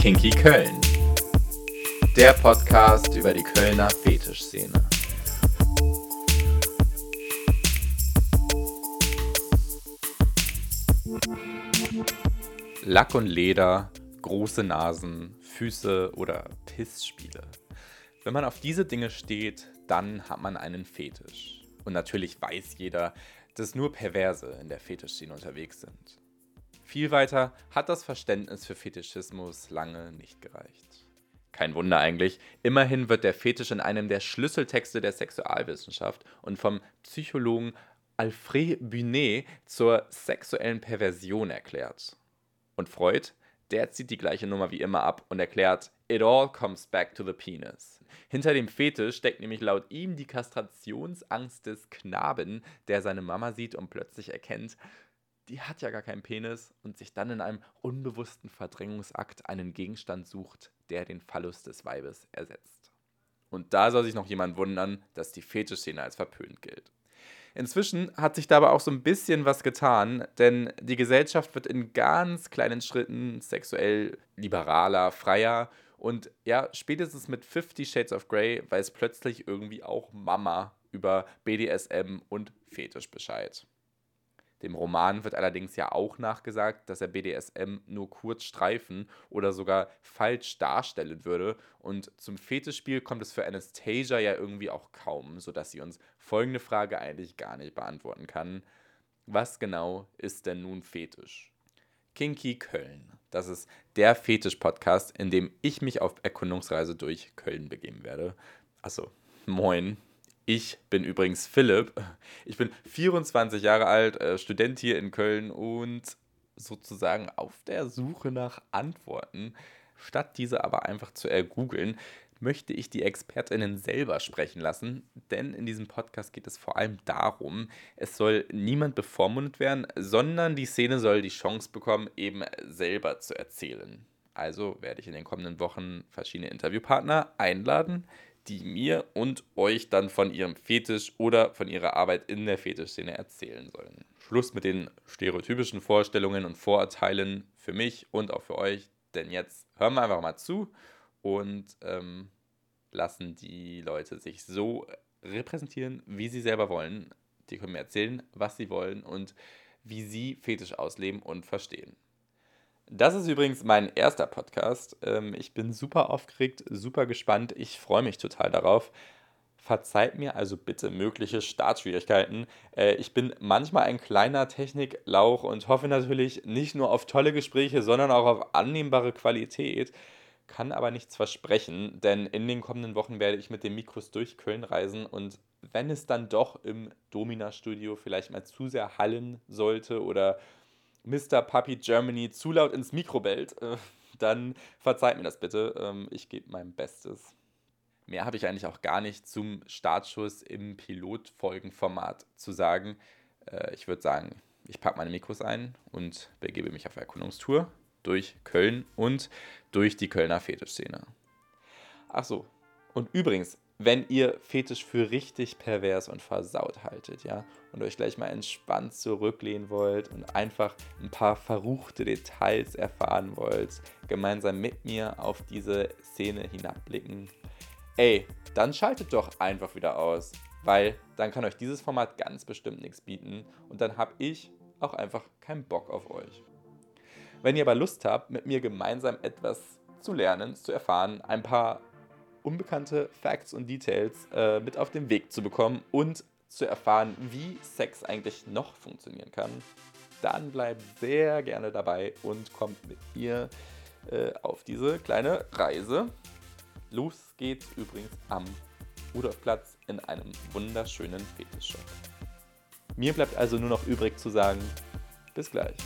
Kinky Köln. Der Podcast über die Kölner Fetischszene. Lack und Leder, große Nasen, Füße oder Pissspiele. Wenn man auf diese Dinge steht, dann hat man einen Fetisch. Und natürlich weiß jeder, dass nur Perverse in der Fetischszene unterwegs sind. Viel weiter hat das Verständnis für Fetischismus lange nicht gereicht. Kein Wunder eigentlich, immerhin wird der Fetisch in einem der Schlüsseltexte der Sexualwissenschaft und vom Psychologen Alfred Bunet zur sexuellen Perversion erklärt. Und Freud, der zieht die gleiche Nummer wie immer ab und erklärt, It all comes back to the penis. Hinter dem Fetisch steckt nämlich laut ihm die Kastrationsangst des Knaben, der seine Mama sieht und plötzlich erkennt, die hat ja gar keinen Penis und sich dann in einem unbewussten Verdrängungsakt einen Gegenstand sucht, der den Phallus des Weibes ersetzt. Und da soll sich noch jemand wundern, dass die Fetischszene als verpönt gilt. Inzwischen hat sich dabei auch so ein bisschen was getan, denn die Gesellschaft wird in ganz kleinen Schritten sexuell liberaler, freier und ja, spätestens mit 50 Shades of Grey weiß plötzlich irgendwie auch Mama über BDSM und Fetisch Bescheid. Dem Roman wird allerdings ja auch nachgesagt, dass er BDSM nur kurz streifen oder sogar falsch darstellen würde. Und zum Fetischspiel kommt es für Anastasia ja irgendwie auch kaum, sodass sie uns folgende Frage eigentlich gar nicht beantworten kann. Was genau ist denn nun Fetisch? Kinky Köln. Das ist der Fetisch-Podcast, in dem ich mich auf Erkundungsreise durch Köln begeben werde. Achso, moin. Ich bin übrigens Philipp. Ich bin 24 Jahre alt, äh, Student hier in Köln und sozusagen auf der Suche nach Antworten. Statt diese aber einfach zu ergoogeln, möchte ich die ExpertInnen selber sprechen lassen, denn in diesem Podcast geht es vor allem darum, es soll niemand bevormundet werden, sondern die Szene soll die Chance bekommen, eben selber zu erzählen. Also werde ich in den kommenden Wochen verschiedene Interviewpartner einladen, die mir und euch dann von ihrem Fetisch oder von ihrer Arbeit in der Fetischszene erzählen sollen. Schluss mit den stereotypischen Vorstellungen und Vorurteilen für mich und auch für euch, denn jetzt hören wir einfach mal zu und ähm, lassen die Leute sich so repräsentieren, wie sie selber wollen. Die können mir erzählen, was sie wollen und wie sie Fetisch ausleben und verstehen. Das ist übrigens mein erster Podcast. Ähm, ich bin super aufgeregt, super gespannt. Ich freue mich total darauf. Verzeiht mir also bitte mögliche Startschwierigkeiten. Äh, ich bin manchmal ein kleiner Techniklauch und hoffe natürlich nicht nur auf tolle Gespräche, sondern auch auf annehmbare Qualität. Kann aber nichts versprechen, denn in den kommenden Wochen werde ich mit den Mikros durch Köln reisen und wenn es dann doch im Domina-Studio vielleicht mal zu sehr hallen sollte oder Mr. Puppy Germany zu laut ins Mikro bellt, äh, dann verzeiht mir das bitte. Ähm, ich gebe mein Bestes. Mehr habe ich eigentlich auch gar nicht zum Startschuss im Pilotfolgenformat zu sagen. Äh, ich würde sagen, ich packe meine Mikros ein und begebe mich auf Erkundungstour durch Köln und durch die Kölner Fetischszene. Ach so, und übrigens, wenn ihr Fetisch für richtig pervers und versaut haltet, ja, und euch gleich mal entspannt zurücklehnen wollt und einfach ein paar verruchte Details erfahren wollt, gemeinsam mit mir auf diese Szene hinabblicken, ey, dann schaltet doch einfach wieder aus, weil dann kann euch dieses Format ganz bestimmt nichts bieten und dann habe ich auch einfach keinen Bock auf euch. Wenn ihr aber Lust habt, mit mir gemeinsam etwas zu lernen, zu erfahren, ein paar unbekannte Facts und Details äh, mit auf den Weg zu bekommen und zu erfahren, wie Sex eigentlich noch funktionieren kann, dann bleibt sehr gerne dabei und kommt mit mir äh, auf diese kleine Reise. Los geht's übrigens am Rudolfplatz in einem wunderschönen Fetischshop. Mir bleibt also nur noch übrig zu sagen, bis gleich.